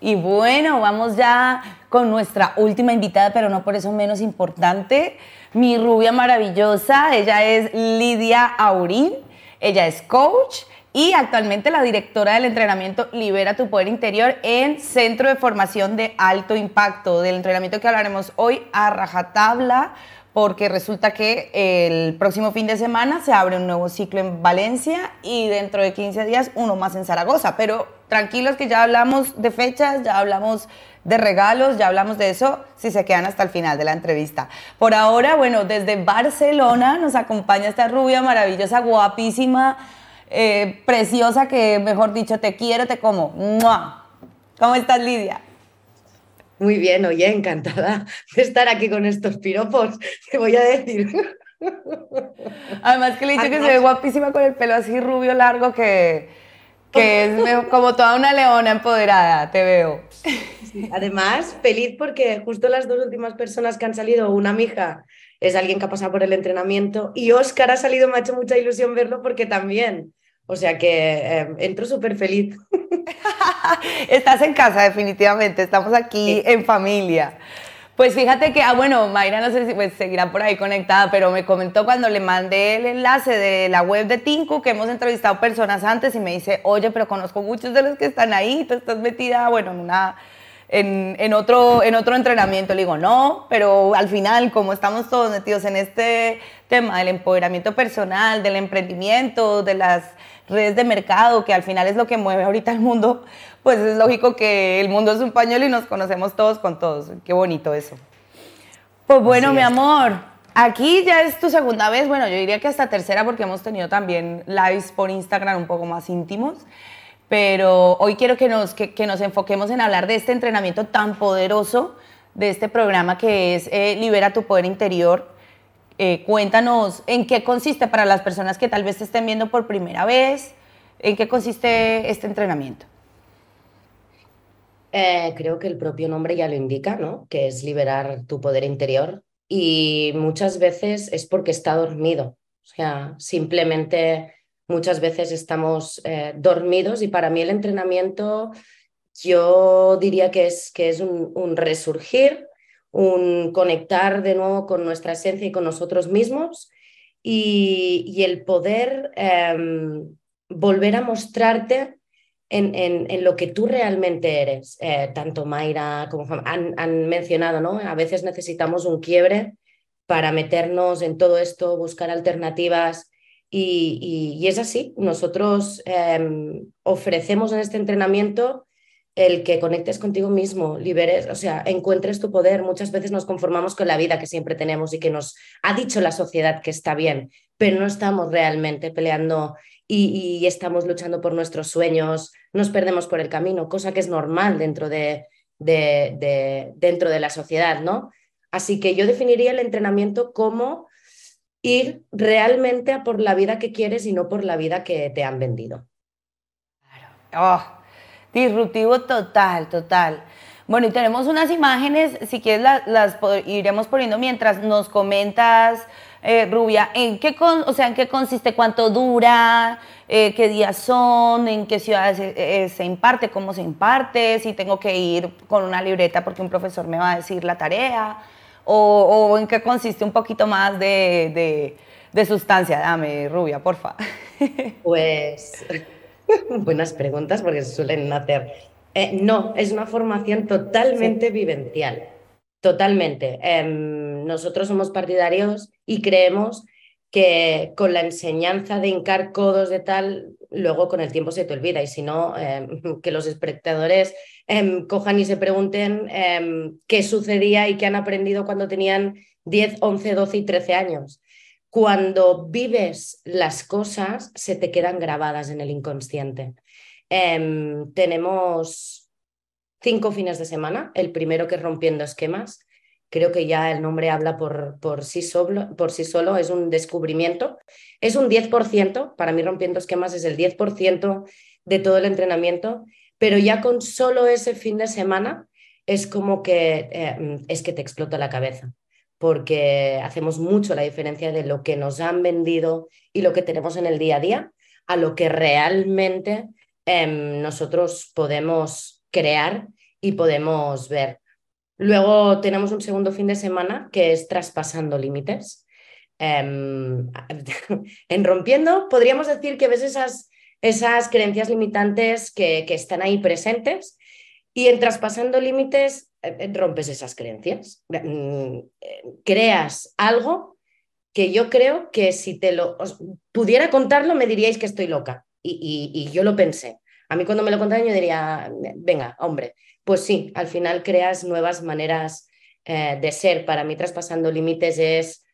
Y bueno, vamos ya con nuestra última invitada, pero no por eso menos importante, mi rubia maravillosa. Ella es Lidia Aurín. Ella es coach y actualmente la directora del entrenamiento Libera tu Poder Interior en Centro de Formación de Alto Impacto, del entrenamiento que hablaremos hoy a rajatabla porque resulta que el próximo fin de semana se abre un nuevo ciclo en Valencia y dentro de 15 días uno más en Zaragoza. Pero tranquilos que ya hablamos de fechas, ya hablamos de regalos, ya hablamos de eso, si se quedan hasta el final de la entrevista. Por ahora, bueno, desde Barcelona nos acompaña esta rubia maravillosa, guapísima, eh, preciosa, que mejor dicho, te quiero, te como. ¿Cómo estás, Lidia? Muy bien, oye, encantada de estar aquí con estos piropos, te voy a decir. Además que le he dicho que se ve guapísima con el pelo así rubio largo que, que es como toda una leona empoderada, te veo. Además, feliz porque justo las dos últimas personas que han salido, una mija es alguien que ha pasado por el entrenamiento y Oscar ha salido, me ha hecho mucha ilusión verlo porque también o sea que eh, entro súper feliz. Estás en casa, definitivamente. Estamos aquí en familia. Pues fíjate que, ah, bueno, Mayra no sé si pues, seguirá por ahí conectada, pero me comentó cuando le mandé el enlace de la web de Tinku, que hemos entrevistado personas antes, y me dice, oye, pero conozco muchos de los que están ahí, tú estás metida, bueno, en una... En, en, otro, en otro entrenamiento. Le digo, no, pero al final, como estamos todos metidos en este tema del empoderamiento personal, del emprendimiento, de las redes de mercado, que al final es lo que mueve ahorita el mundo, pues es lógico que el mundo es un pañuelo y nos conocemos todos con todos. Qué bonito eso. Pues bueno, mi amor, aquí ya es tu segunda vez, bueno, yo diría que hasta tercera porque hemos tenido también lives por Instagram un poco más íntimos, pero hoy quiero que nos, que, nos enfoquemos en hablar de este entrenamiento tan poderoso, de este programa que es eh, Libera tu Poder Interior, eh, cuéntanos en qué consiste para las personas que tal vez estén viendo por primera vez, en qué consiste este entrenamiento. Eh, creo que el propio nombre ya lo indica, ¿no? Que es liberar tu poder interior y muchas veces es porque está dormido. O sea, simplemente muchas veces estamos eh, dormidos y para mí el entrenamiento yo diría que es, que es un resurgir un conectar de nuevo con nuestra esencia y con nosotros mismos y, el poder em, volver a mostrarte en, lo que tú realmente eres. Eh, tanto Mayra como han, han, mencionado, ¿no? A veces necesitamos un quiebre para meternos en todo esto, buscar alternativas. Y, y es así, nosotros em, ofrecemos en este entrenamiento el que conectes contigo mismo, liberes, o sea, encuentres tu poder. Muchas veces nos conformamos con la vida que siempre tenemos y que nos ha dicho la sociedad que está bien, pero no estamos realmente peleando y, estamos luchando por nuestros sueños, nos perdemos por el camino, cosa que es normal dentro de, de, dentro de la sociedad, ¿no? Así que yo definiría el entrenamiento como ir realmente a por la vida que quieres y no por la vida que te han vendido. Claro. Oh Disruptivo total, total. Bueno, y tenemos unas imágenes, si quieres las, iremos poniendo mientras nos comentas, eh, Rubia, en qué, o sea, en qué consiste, cuánto dura, eh, qué días son, en qué ciudades eh, se imparte, cómo se imparte, si tengo que ir con una libreta porque un profesor me va a decir la tarea, o, en qué consiste un poquito más de, de sustancia. Dame, Rubia, porfa. Pues Buenas preguntas porque se suelen hacer. Eh, no, es una formación totalmente vivencial, totalmente. Em, nosotros somos partidarios y creemos que con la enseñanza de hincar codos de tal, luego con el tiempo se te olvida y si no, em, que los espectadores em, cojan y se pregunten qué sucedía y qué han aprendido cuando tenían 10, 11, 12 y 13 años cuando vives las cosas, se te quedan grabadas en el inconsciente. Em, tenemos cinco fines de semana. El primero que es rompiendo esquemas. Creo que ya el nombre habla por, sí, solo, por sí solo, es un descubrimiento. Es un 10%, para mí rompiendo esquemas es el 10% de todo el entrenamiento, pero ya con solo ese fin de semana es como que em, es que te explota la cabeza porque hacemos mucho la diferencia de lo que nos han vendido y lo que tenemos en el día a día a lo que realmente em, nosotros podemos crear y podemos ver. Luego tenemos un segundo fin de semana que es traspasando límites. Em, en rompiendo, podríamos decir que ves esas, esas creencias limitantes que, que están ahí presentes y en traspasando límites rompes esas creencias. Mm, eh, creas algo que yo creo que si te lo pudiera contarlo me diríais que estoy loca. Y, yo lo pensé. A mí cuando me lo contaron yo diría, venga, hombre, pues sí, al final creas nuevas maneras de ser. Para mí traspasando límites es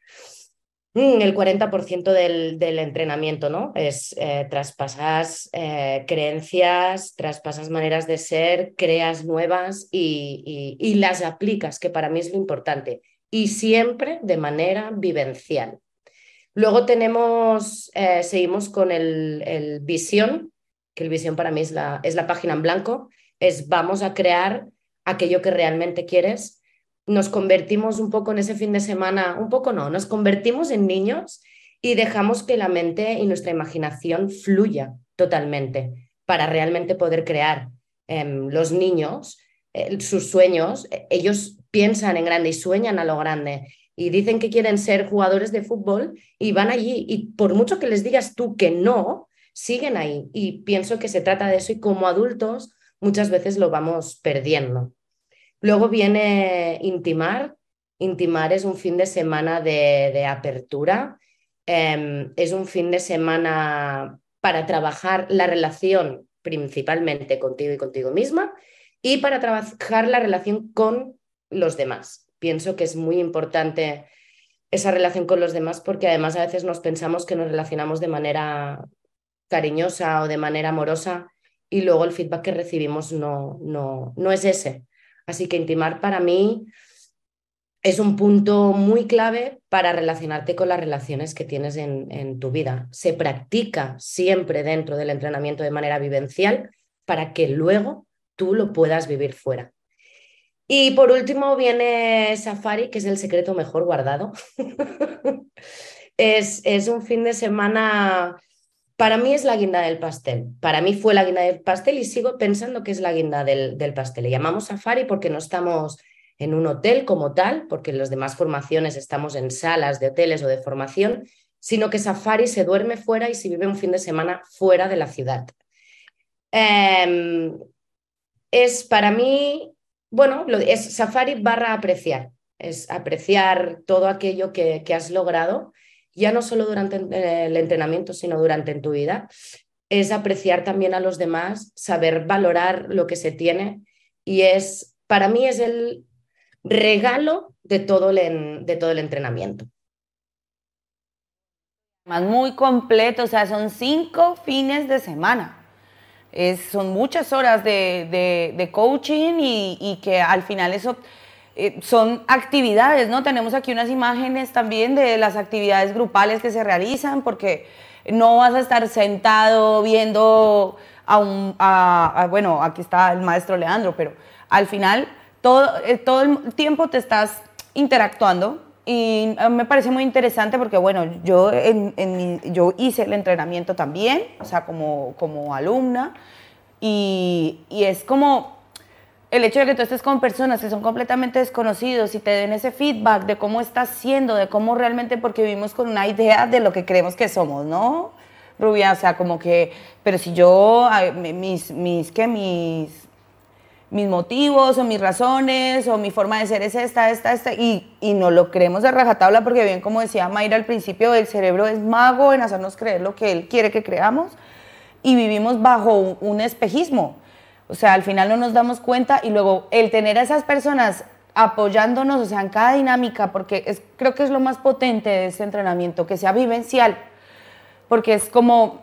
el 40% del, del, entrenamiento, ¿no? Es eh, traspasas eh, creencias, traspasas maneras de ser, creas nuevas y, y, las aplicas, que para mí es lo importante. Y siempre de manera vivencial. Luego tenemos, eh, seguimos con el, el, visión, que el visión para mí es la, es la página en blanco, es vamos a crear aquello que realmente quieres nos convertimos un poco en ese fin de semana, un poco no, nos convertimos en niños y dejamos que la mente y nuestra imaginación fluya totalmente para realmente poder crear. Em, los niños, eh, sus sueños, e, ellos piensan en grande y sueñan a lo grande y dicen que quieren ser jugadores de fútbol y van allí y por mucho que les digas tú que no, siguen ahí y pienso que se trata de eso y como adultos muchas veces lo vamos perdiendo. Luego viene Intimar. Intimar es un fin de semana de, apertura. Em, es un fin de semana para trabajar la relación principalmente contigo y contigo misma y para trabajar la relación con los demás. Pienso que es muy importante esa relación con los demás porque además a veces nos pensamos que nos relacionamos de manera cariñosa o de manera amorosa y luego el feedback que recibimos no, no, no es ese. Así que intimar para mí es un punto muy clave para relacionarte con las relaciones que tienes en, tu vida. Se practica siempre dentro del entrenamiento de manera vivencial para que luego tú lo puedas vivir fuera. Y por último viene Safari, que es el secreto mejor guardado. es, es un fin de semana para mí es la guinda del pastel. Para mí fue la guinda del pastel y sigo pensando que es la guinda del, pastel. Le llamamos safari porque no estamos en un hotel como tal, porque en las demás formaciones estamos en salas de hoteles o de formación, sino que safari se duerme fuera y se vive un fin de semana fuera de la ciudad. Em, es para mí, bueno, es safari barra apreciar, es apreciar todo aquello que, que has logrado ya no solo durante el entrenamiento, sino durante en tu vida, es apreciar también a los demás, saber valorar lo que se tiene y es, para mí es el regalo de todo el, de todo el entrenamiento. Muy completo, o sea, son cinco fines de semana. Es, son muchas horas de, coaching y, y que al final eso eh, son actividades, ¿no? Tenemos aquí unas imágenes también de las actividades grupales que se realizan, porque no vas a estar sentado viendo a un, bueno, aquí está el maestro Leandro, pero al final todo, eh, todo el tiempo te estás interactuando y eh, me parece muy interesante porque, bueno, yo, yo hice el entrenamiento también, o sea, como, como alumna, y, y es como el hecho de que tú estés con personas que son completamente desconocidos y te den ese feedback de cómo estás siendo, de cómo realmente, porque vivimos con una idea de lo que creemos que somos, ¿no? Rubia, o sea, como que, pero si yo, mis, mis, ¿qué? Mis, mis motivos o mis razones o mi forma de ser es esta, esta, esta, y, y no lo creemos de rajatabla porque bien como decía Mayra al principio, el cerebro es mago en hacernos creer lo que él quiere que creamos y vivimos bajo un espejismo. O sea, al final no nos damos cuenta y luego el tener a esas personas apoyándonos, o sea, en cada dinámica, porque creo que es lo más potente de este entrenamiento, que sea vivencial, porque es como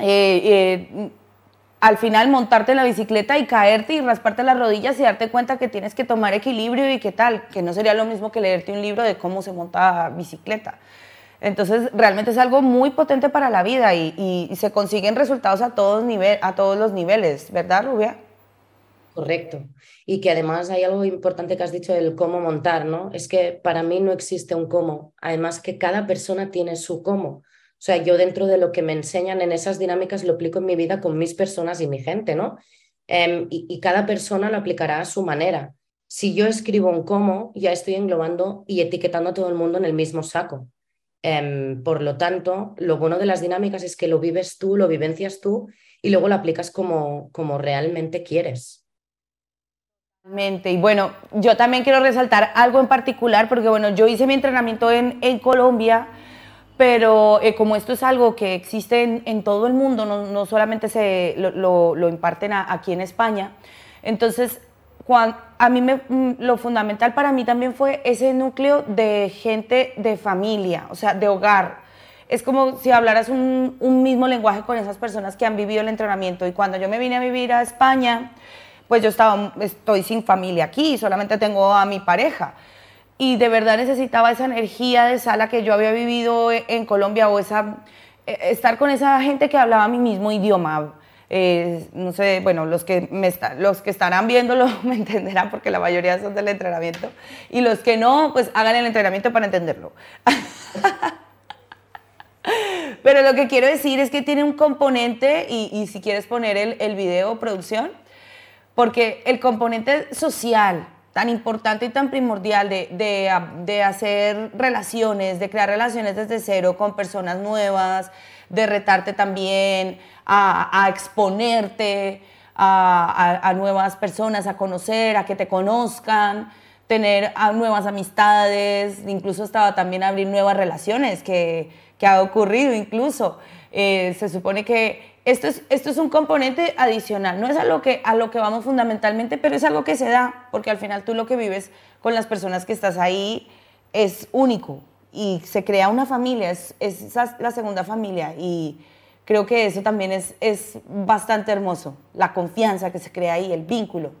eh, eh, al final montarte en la bicicleta y caerte y rasparte las rodillas y darte cuenta que tienes que tomar equilibrio y qué tal, que no sería lo mismo que leerte un libro de cómo se monta bicicleta. Entonces, realmente es algo muy potente para la vida y, se consiguen resultados a todos, nivel, a todos los niveles, ¿verdad, Rubia? Correcto. Y que además hay algo importante que has dicho del cómo montar, ¿no? Es que para mí no existe un cómo. Además que cada persona tiene su cómo. O sea, yo dentro de lo que me enseñan en esas dinámicas lo aplico en mi vida con mis personas y mi gente, ¿no? em, y, cada persona lo aplicará a su manera. Si yo escribo un cómo, ya estoy englobando y etiquetando a todo el mundo en el mismo saco. Em, por lo tanto, lo bueno de las dinámicas es que lo vives tú, lo vivencias tú y luego lo aplicas como, como realmente quieres. Y bueno, yo también quiero resaltar algo en particular, porque bueno, yo hice mi entrenamiento en, en Colombia, pero eh, como esto es algo que existe en, todo el mundo, no, no solamente se lo, lo, imparten aquí en España, entonces cuando, a mí me, mm, lo fundamental para mí también fue ese núcleo de gente de familia, o sea, de hogar. Es como si hablaras un, un mismo lenguaje con esas personas que han vivido el entrenamiento. Y cuando yo me vine a vivir a España, pues yo estaba, estoy sin familia aquí, solamente tengo a mi pareja. Y de verdad necesitaba esa energía de sala que yo había vivido e, en Colombia o esa, e, estar con esa gente que hablaba mi mismo idioma. Eh, no sé, bueno, los que, me los que estarán viéndolo me entenderán porque la mayoría son del entrenamiento. Y los que no, pues hagan el entrenamiento para entenderlo. Pero lo que quiero decir es que tiene un componente, y, y si quieres poner el, el video producción, porque el componente social tan importante y tan primordial de, hacer relaciones, de crear relaciones desde cero con personas nuevas, de retarte también a, exponerte a, nuevas personas, a conocer, a que te conozcan, tener nuevas amistades, incluso estaba también abrir nuevas relaciones que, que ha ocurrido incluso. Eh, se supone que esto es, esto es un componente adicional, no es a lo, que, a lo que vamos fundamentalmente, pero es algo que se da, porque al final tú lo que vives con las personas que estás ahí es único y se crea una familia, es, es la segunda familia y creo que eso también es, es bastante hermoso, la confianza que se crea ahí, el vínculo.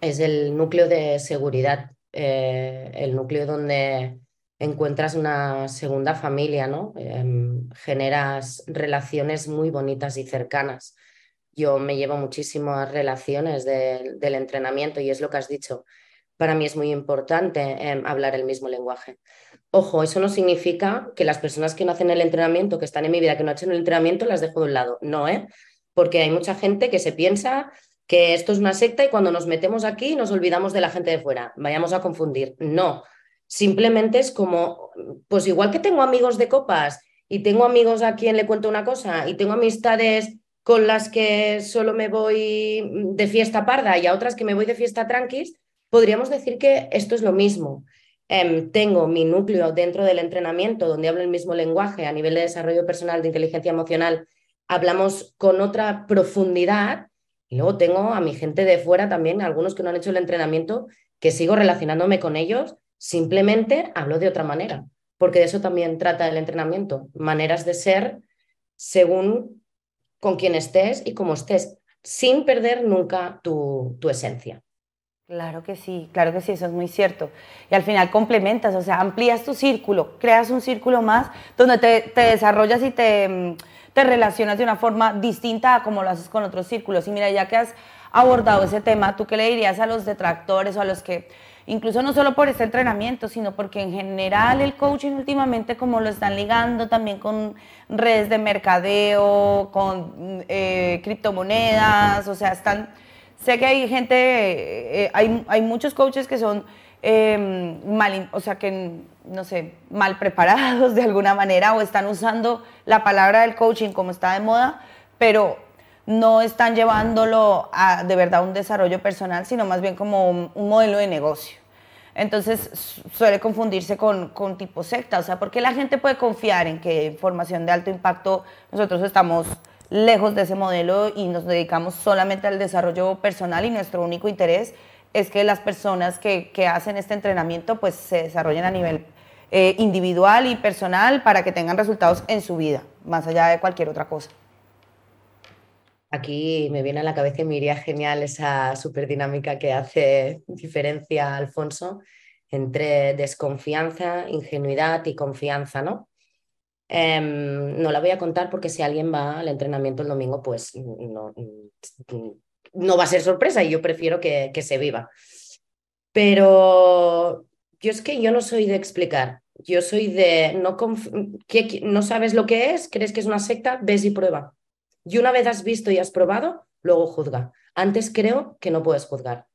Es el núcleo de seguridad, eh, el núcleo donde encuentras una segunda familia, ¿no? Em, generas relaciones muy bonitas y cercanas. Yo me llevo muchísimas relaciones del entrenamiento y es lo que has dicho. Para mí es muy importante em, hablar el mismo lenguaje. Ojo, eso no significa que las personas que no hacen el entrenamiento, que están en mi vida, que no han hecho el entrenamiento, las dejo de un lado. No, ¿eh? Porque hay mucha gente que se piensa que esto es una secta y cuando nos metemos aquí nos olvidamos de la gente de fuera. Vayamos a confundir. No, Simplemente es como, pues igual que tengo amigos de copas y tengo amigos a quien le cuento una cosa y tengo amistades con las que solo me voy de fiesta parda y a otras que me voy de fiesta tranquis, podríamos decir que esto es lo mismo. Em, tengo mi núcleo dentro del entrenamiento donde hablo el mismo lenguaje a nivel de desarrollo personal, de inteligencia emocional, hablamos con otra profundidad y luego tengo a mi gente de fuera también, algunos que no han hecho el entrenamiento, que sigo relacionándome con ellos Simplemente hablo de otra manera, porque de eso también trata el entrenamiento, maneras de ser según con quién estés y cómo estés, sin perder nunca tu, esencia. Claro que sí, claro que sí, eso es muy cierto. Y al final complementas, o sea, amplías tu círculo, creas un círculo más donde te, desarrollas y te, te, relacionas de una forma distinta a como lo haces con otros círculos. Y mira, ya que has abordado ese tema, ¿tú qué le dirías a los detractores o a los que incluso no solo por este entrenamiento, sino porque en general el coaching últimamente como lo están ligando también con redes de mercadeo, con eh, criptomonedas, o sea, están, sé que hay gente, eh, hay, hay, muchos coaches que son em, mal, o sea, que no sé, mal preparados de alguna manera o están usando la palabra del coaching como está de moda, pero no están llevándolo a de verdad un desarrollo personal, sino más bien como un, modelo de negocio. Entonces suele confundirse con, con, tipo secta, o sea, porque la gente puede confiar en que formación de alto impacto nosotros estamos lejos de ese modelo y nos dedicamos solamente al desarrollo personal y nuestro único interés es que las personas que, que hacen este entrenamiento pues se desarrollen a nivel eh, individual y personal para que tengan resultados en su vida, más allá de cualquier otra cosa. Aquí me viene a la cabeza y me iría genial esa super dinámica que hace diferencia Alfonso entre desconfianza, ingenuidad y confianza, ¿no? Em, no la voy a contar porque si alguien va al entrenamiento el domingo, pues no, no va a ser sorpresa y yo prefiero que, que se viva. Pero yo es que yo no soy de explicar, yo soy de no, no sabes lo que es, crees que es una secta, ves y prueba. Y una vez has visto y has probado, luego juzga. Antes creo que no puedes juzgar.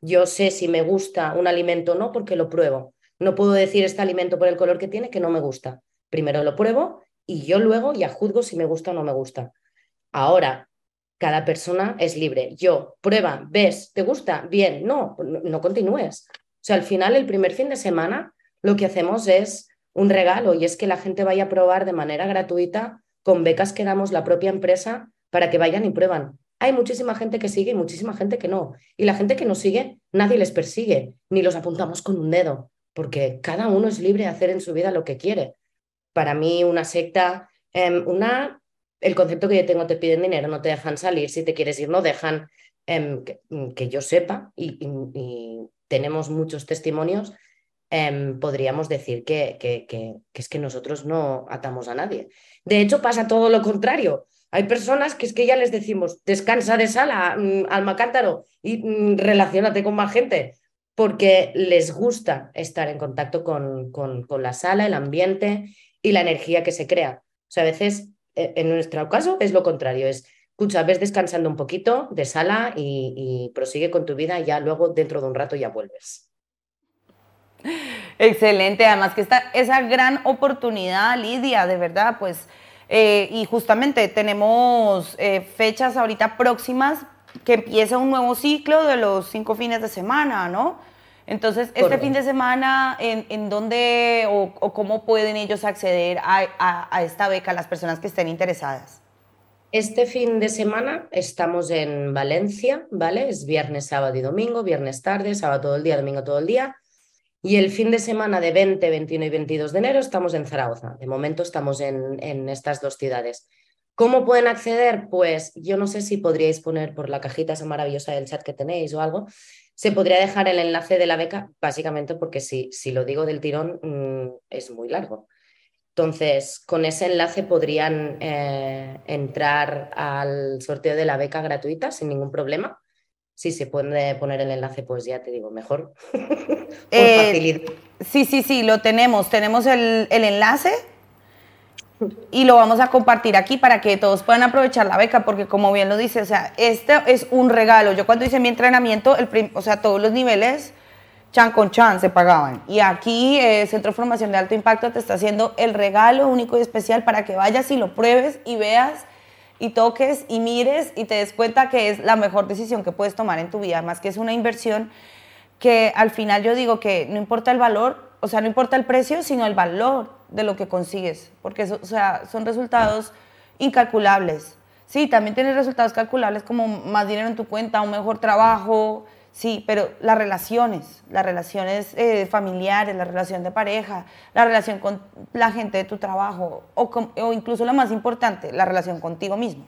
Yo sé si me gusta un alimento o no porque lo pruebo. No puedo decir este alimento por el color que tiene que no me gusta. Primero lo pruebo y yo luego ya juzgo si me gusta o no me gusta. Ahora, cada persona es libre. Yo, prueba, ves, ¿te gusta? Bien, no, no, continúes. O sea, al final, el primer fin de semana, lo que hacemos es un regalo y es que la gente vaya a probar de manera gratuita con becas que damos la propia empresa para que vayan y prueban. Hay muchísima gente que sigue y muchísima gente que no. Y la gente que no sigue, nadie les persigue, ni los apuntamos con un dedo, porque cada uno es libre de hacer en su vida lo que quiere. Para mí, una secta, em, una, el concepto que yo tengo, te piden dinero, no te dejan salir, si te quieres ir, no dejan, em, que, yo sepa, y, tenemos muchos testimonios, em, podríamos decir que, que, que, es que nosotros no atamos a nadie. De hecho, pasa todo lo contrario. Hay personas que es que ya les decimos, descansa de sala, mm, alma cántaro, y mm, relacionate con más gente, porque les gusta estar en contacto con, con, con, la sala, el ambiente y la energía que se crea. O sea, a veces, e, en nuestro caso, es lo contrario, es, escucha, ves descansando un poquito de sala y, y prosigue con tu vida y ya luego dentro de un rato ya vuelves. Excelente, además que está esa gran oportunidad, Lidia, de verdad, pues, eh, y justamente tenemos eh, fechas ahorita próximas que empieza un nuevo ciclo de los cinco fines de semana, ¿no? Entonces, este fin de semana, ¿en, en dónde o, cómo pueden ellos acceder a, a, esta beca, las personas que estén interesadas? Este fin de semana estamos en Valencia, ¿vale? Es viernes, sábado y domingo, viernes tarde, sábado todo el día, domingo todo el día. Y el fin de semana de 20, 21 y 22 de enero estamos en Zaragoza. De momento estamos en, en estas dos ciudades. ¿Cómo pueden acceder? Pues yo no sé si podríais poner por la cajita esa maravillosa del chat que tenéis o algo. Se podría dejar el enlace de la beca, básicamente porque si, si lo digo del tirón mm, es muy largo. Entonces, con ese enlace podrían eh, entrar al sorteo de la beca gratuita sin ningún problema si se puede poner el enlace, pues ya te digo, mejor. eh, sí, sí, sí, lo tenemos. Tenemos el, el, enlace y lo vamos a compartir aquí para que todos puedan aprovechar la beca, porque como bien lo dice, o sea, este es un regalo. Yo cuando hice mi entrenamiento, el o sea, todos los niveles, chan con chan, se pagaban. Y aquí eh, Centro de Formación de Alto Impacto te está haciendo el regalo único y especial para que vayas y lo pruebes y veas y toques y mires y te des cuenta que es la mejor decisión que puedes tomar en tu vida, más que es una inversión que al final yo digo que no importa el valor, o sea, no importa el precio, sino el valor de lo que consigues, porque o sea, son resultados incalculables. Sí, también tienes resultados calculables como más dinero en tu cuenta, un mejor trabajo, Sí, pero las relaciones, las relaciones eh, familiares, la relación de pareja, la relación con la gente de tu trabajo o, incluso lo más importante, la relación contigo mismo.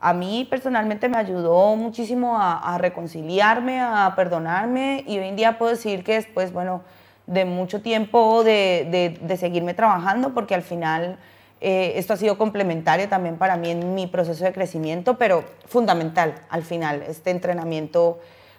A mí personalmente me ayudó muchísimo a, reconciliarme, a perdonarme y hoy en día puedo decir que después, bueno, de mucho tiempo de, seguirme trabajando, porque al final eh, esto ha sido complementario también para mí en mi proceso de crecimiento, pero fundamental al final, este entrenamiento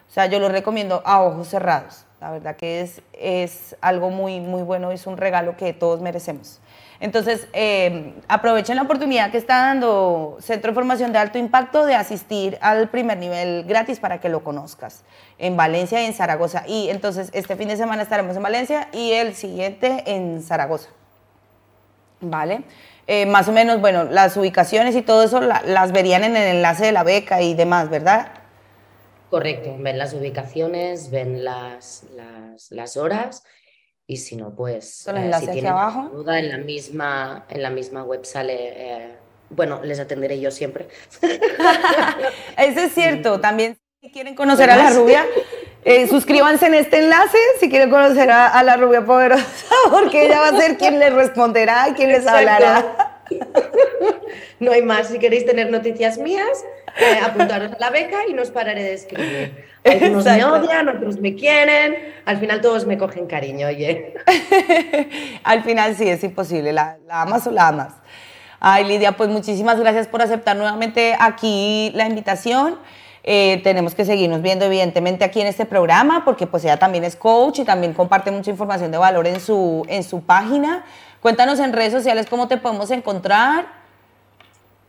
o sea, yo lo recomiendo a ojos cerrados. La verdad que es, es algo muy, muy bueno, es un regalo que todos merecemos. Entonces, eh, aprovechen la oportunidad que está dando Centro de Formación de Alto Impacto de asistir al primer nivel gratis para que lo conozcas en Valencia y en Zaragoza. Y entonces, este fin de semana estaremos en Valencia y el siguiente en Zaragoza. ¿Vale? Eh, más o menos, bueno, las ubicaciones y todo eso las verían en el enlace de la beca y demás, ¿verdad? Correcto, ven las ubicaciones, ven las, las, horas y si no, pues eh, si tienen abajo. duda en la misma, en la misma web sale, eh, bueno, les atenderé yo siempre. Eso es cierto, también si quieren conocer a la rubia, eh, suscríbanse en este enlace si quieren conocer a, la rubia poderosa, porque ella va a ser quien les responderá y quien les hablará. No hay más. Si queréis tener noticias mías, eh, apuntaros a la beca y no os pararé de escribir. Algunos me odian, otros me quieren. Al final todos me cogen cariño, oye. Al final sí, es imposible. La, amas o la amas. Ay, Lidia, pues muchísimas gracias por aceptar nuevamente aquí la invitación. Eh, tenemos que seguirnos viendo evidentemente aquí en este programa porque pues ella también es coach y también comparte mucha información de valor en su, en su página. Cuéntanos en redes sociales cómo te podemos encontrar.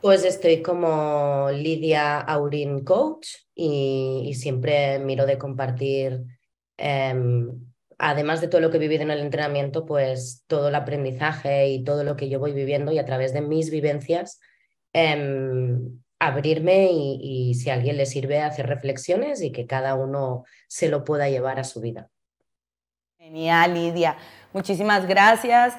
Pues estoy como Lidia Aurin Coach y, siempre miro de compartir, em, además de todo lo que he vivido en el entrenamiento, pues todo el aprendizaje y todo lo que yo voy viviendo y a través de mis vivencias, em, abrirme y, y si a alguien le sirve hacer reflexiones y que cada uno se lo pueda llevar a su vida. Genial, Lidia. Muchísimas gracias.